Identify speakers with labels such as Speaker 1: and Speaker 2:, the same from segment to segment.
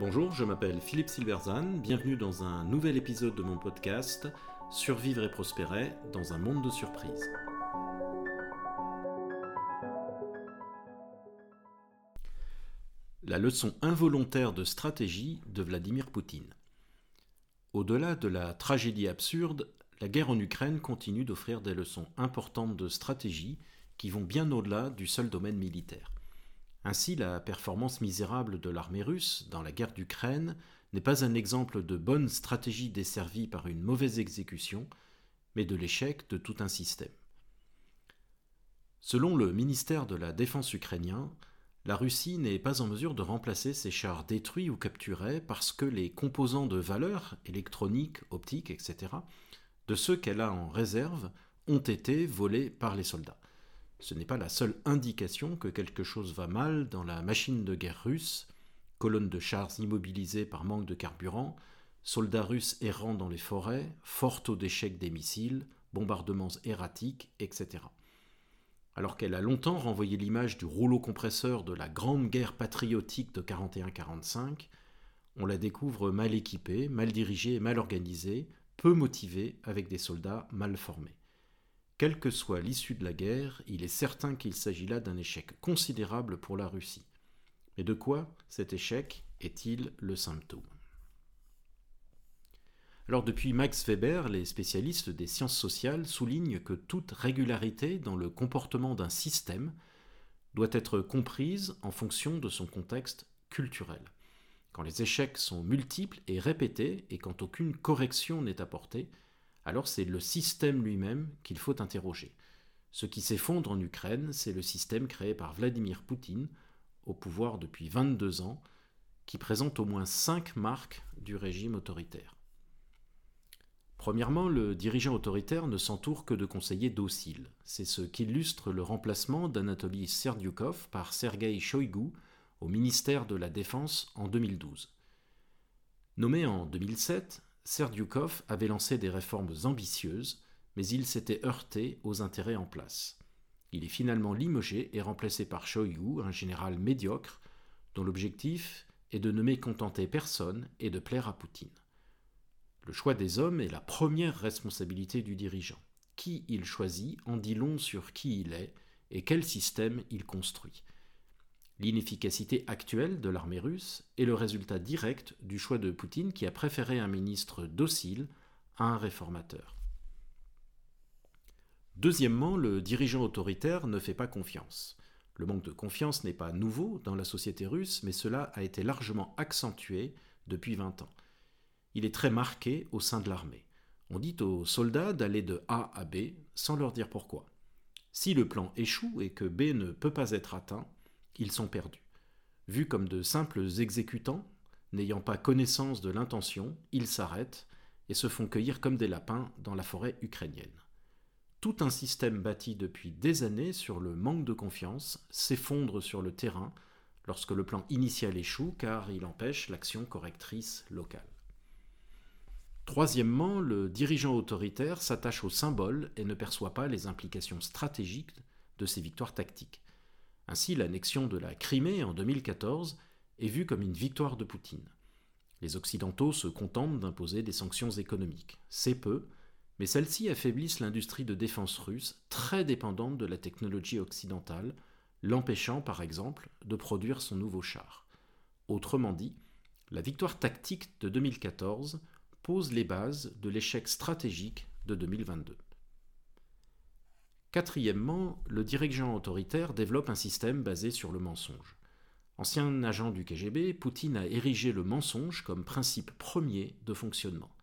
Speaker 1: Bonjour, je m'appelle Philippe Silverzan, bienvenue dans un nouvel épisode de mon podcast Survivre et prospérer dans un monde de surprises. La leçon involontaire de stratégie de Vladimir Poutine. Au-delà de la tragédie absurde, la guerre en Ukraine continue d'offrir des leçons importantes de stratégie qui vont bien au-delà du seul domaine militaire. Ainsi, la performance misérable de l'armée russe dans la guerre d'Ukraine n'est pas un exemple de bonne stratégie desservie par une mauvaise exécution, mais de l'échec de tout un système. Selon le ministère de la Défense ukrainien, la Russie n'est pas en mesure de remplacer ses chars détruits ou capturés parce que les composants de valeur, électroniques, optiques, etc., de ceux qu'elle a en réserve ont été volés par les soldats. Ce n'est pas la seule indication que quelque chose va mal dans la machine de guerre russe, colonnes de chars immobilisés par manque de carburant, soldats russes errant dans les forêts, fort taux d'échec des missiles, bombardements erratiques, etc. Alors qu'elle a longtemps renvoyé l'image du rouleau compresseur de la grande guerre patriotique de 41-45, on la découvre mal équipée, mal dirigée et mal organisée, peu motivée, avec des soldats mal formés. Quelle que soit l'issue de la guerre, il est certain qu'il s'agit là d'un échec considérable pour la Russie. Mais de quoi cet échec est-il le symptôme? Alors depuis Max Weber, les spécialistes des sciences sociales soulignent que toute régularité dans le comportement d'un système doit être comprise en fonction de son contexte culturel. Quand les échecs sont multiples et répétés et quand aucune correction n'est apportée, alors c'est le système lui-même qu'il faut interroger. Ce qui s'effondre en Ukraine, c'est le système créé par Vladimir Poutine, au pouvoir depuis 22 ans, qui présente au moins cinq marques du régime autoritaire. Premièrement, le dirigeant autoritaire ne s'entoure que de conseillers dociles. C'est ce qu'illustre le remplacement d'Anatoly Serdyukov par Sergei Shoigu au ministère de la Défense en 2012. Nommé en 2007, Serdyukov avait lancé des réformes ambitieuses, mais il s'était heurté aux intérêts en place. Il est finalement limogé et remplacé par Shoigu, un général médiocre, dont l'objectif est de ne mécontenter personne et de plaire à Poutine. Le choix des hommes est la première responsabilité du dirigeant. Qui il choisit en dit long sur qui il est et quel système il construit. L'inefficacité actuelle de l'armée russe est le résultat direct du choix de Poutine qui a préféré un ministre docile à un réformateur. Deuxièmement, le dirigeant autoritaire ne fait pas confiance. Le manque de confiance n'est pas nouveau dans la société russe, mais cela a été largement accentué depuis 20 ans. Il est très marqué au sein de l'armée. On dit aux soldats d'aller de A à B sans leur dire pourquoi. Si le plan échoue et que B ne peut pas être atteint, ils sont perdus. Vus comme de simples exécutants, n'ayant pas connaissance de l'intention, ils s'arrêtent et se font cueillir comme des lapins dans la forêt ukrainienne. Tout un système bâti depuis des années sur le manque de confiance s'effondre sur le terrain lorsque le plan initial échoue car il empêche l'action correctrice locale. Troisièmement, le dirigeant autoritaire s'attache au symbole et ne perçoit pas les implications stratégiques de ses victoires tactiques. Ainsi, l'annexion de la Crimée en 2014 est vue comme une victoire de Poutine. Les Occidentaux se contentent d'imposer des sanctions économiques. C'est peu, mais celles-ci affaiblissent l'industrie de défense russe, très dépendante de la technologie occidentale, l'empêchant par exemple de produire son nouveau char. Autrement dit, la victoire tactique de 2014 pose les bases de l'échec stratégique de 2022. Quatrièmement, le dirigeant autoritaire développe un système basé sur le mensonge. Ancien agent du KGB, Poutine a érigé le mensonge comme principe premier de fonctionnement.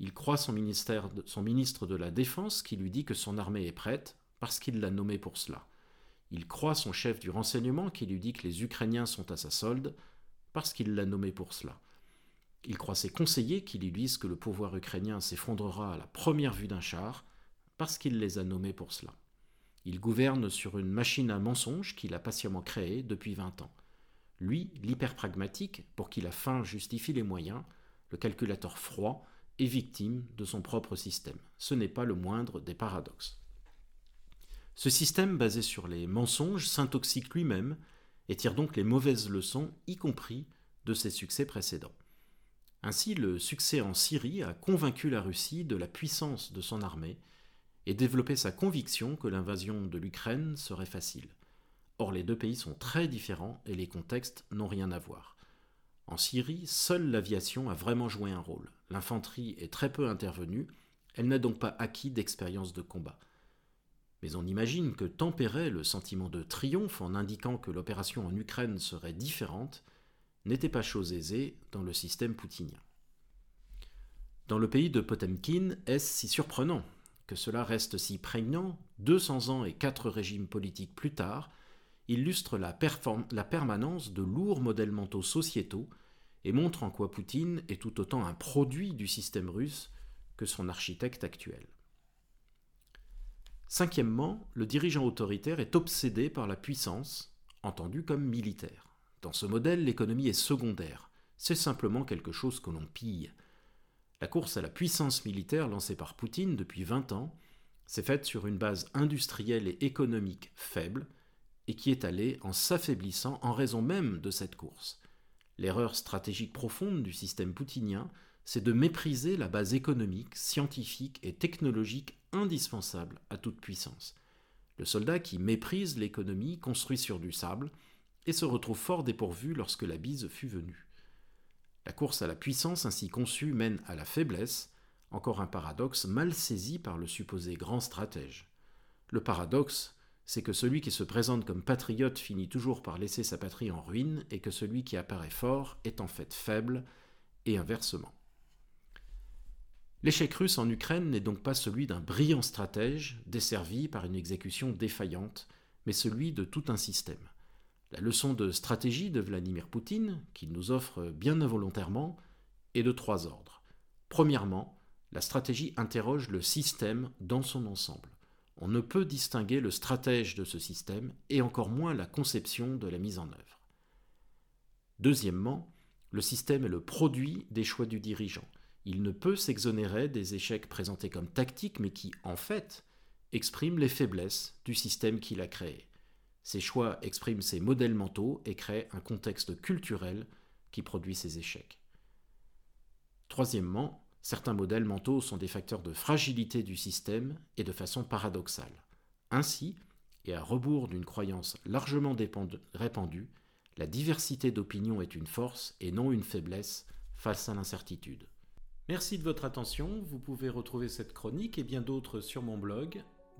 Speaker 1: Il croit son, ministre de la Défense qui lui dit que son armée est prête parce qu'il l'a nommé pour cela. Il croit son chef du renseignement qui lui dit que les Ukrainiens sont à sa solde parce qu'il l'a nommé pour cela. Il croit ses conseillers qui lui disent que le pouvoir ukrainien s'effondrera à la première vue d'un char parce qu'il les a nommés pour cela. Il gouverne sur une machine à mensonges qu'il a patiemment créée depuis 20 ans. Lui, l'hyper-pragmatique, pour qui la fin justifie les moyens, le calculateur froid, est victime de son propre système. Ce n'est pas le moindre des paradoxes. Ce système basé sur les mensonges s'intoxique lui-même et tire donc les mauvaises leçons, y compris de ses succès précédents. Ainsi, le succès en Syrie a convaincu la Russie de la puissance de son armée et développé sa conviction que l'invasion de l'Ukraine serait facile. Or, les deux pays sont très différents et les contextes n'ont rien à voir. En Syrie, seule l'aviation a vraiment joué un rôle. L'infanterie est très peu intervenue, elle n'a donc pas acquis d'expérience de combat. Mais on imagine que tempérer le sentiment de triomphe en indiquant que l'opération en Ukraine serait différente n'était pas chose aisée dans le système poutinien. Dans le pays de Potemkin, est-ce si surprenant? Cela reste si prégnant, 200 ans et quatre régimes politiques plus tard, illustre la, la permanence de lourds modèles mentaux sociétaux et montre en quoi Poutine est tout autant un produit du système russe que son architecte actuel. Cinquièmement, le dirigeant autoritaire est obsédé par la puissance, entendue comme militaire. Dans ce modèle, l'économie est secondaire, c'est simplement quelque chose que l'on pille. La course à la puissance militaire lancée par Poutine depuis 20 ans s'est faite sur une base industrielle et économique faible, et qui est allée en s'affaiblissant en raison même de cette course. L'erreur stratégique profonde du système poutinien, c'est de mépriser la base économique, scientifique et technologique indispensable à toute puissance. Le soldat qui méprise l'économie construit sur du sable et se retrouve fort dépourvu lorsque la bise fut venue. La course à la puissance ainsi conçue mène à la faiblesse, encore un paradoxe mal saisi par le supposé grand stratège. Le paradoxe, c'est que celui qui se présente comme patriote finit toujours par laisser sa patrie en ruine et que celui qui apparaît fort est en fait faible, et inversement. L'échec russe en Ukraine n'est donc pas celui d'un brillant stratège desservi par une exécution défaillante, mais celui de tout un système. La leçon de stratégie de Vladimir Poutine, qu'il nous offre bien involontairement, est de trois ordres. Premièrement, la stratégie interroge le système dans son ensemble on ne peut distinguer le stratège de ce système et encore moins la conception de la mise en œuvre. Deuxièmement, le système est le produit des choix du dirigeant. Il ne peut s'exonérer des échecs présentés comme tactiques, mais qui, en fait, expriment les faiblesses du système qu'il a créé. Ces choix expriment ses modèles mentaux et créent un contexte culturel qui produit ces échecs. Troisièmement, Certains modèles mentaux sont des facteurs de fragilité du système et de façon paradoxale. Ainsi, et à rebours d'une croyance largement répandue, la diversité d'opinions est une force et non une faiblesse face à l'incertitude. Merci de votre attention, vous pouvez retrouver cette chronique et bien d'autres sur mon blog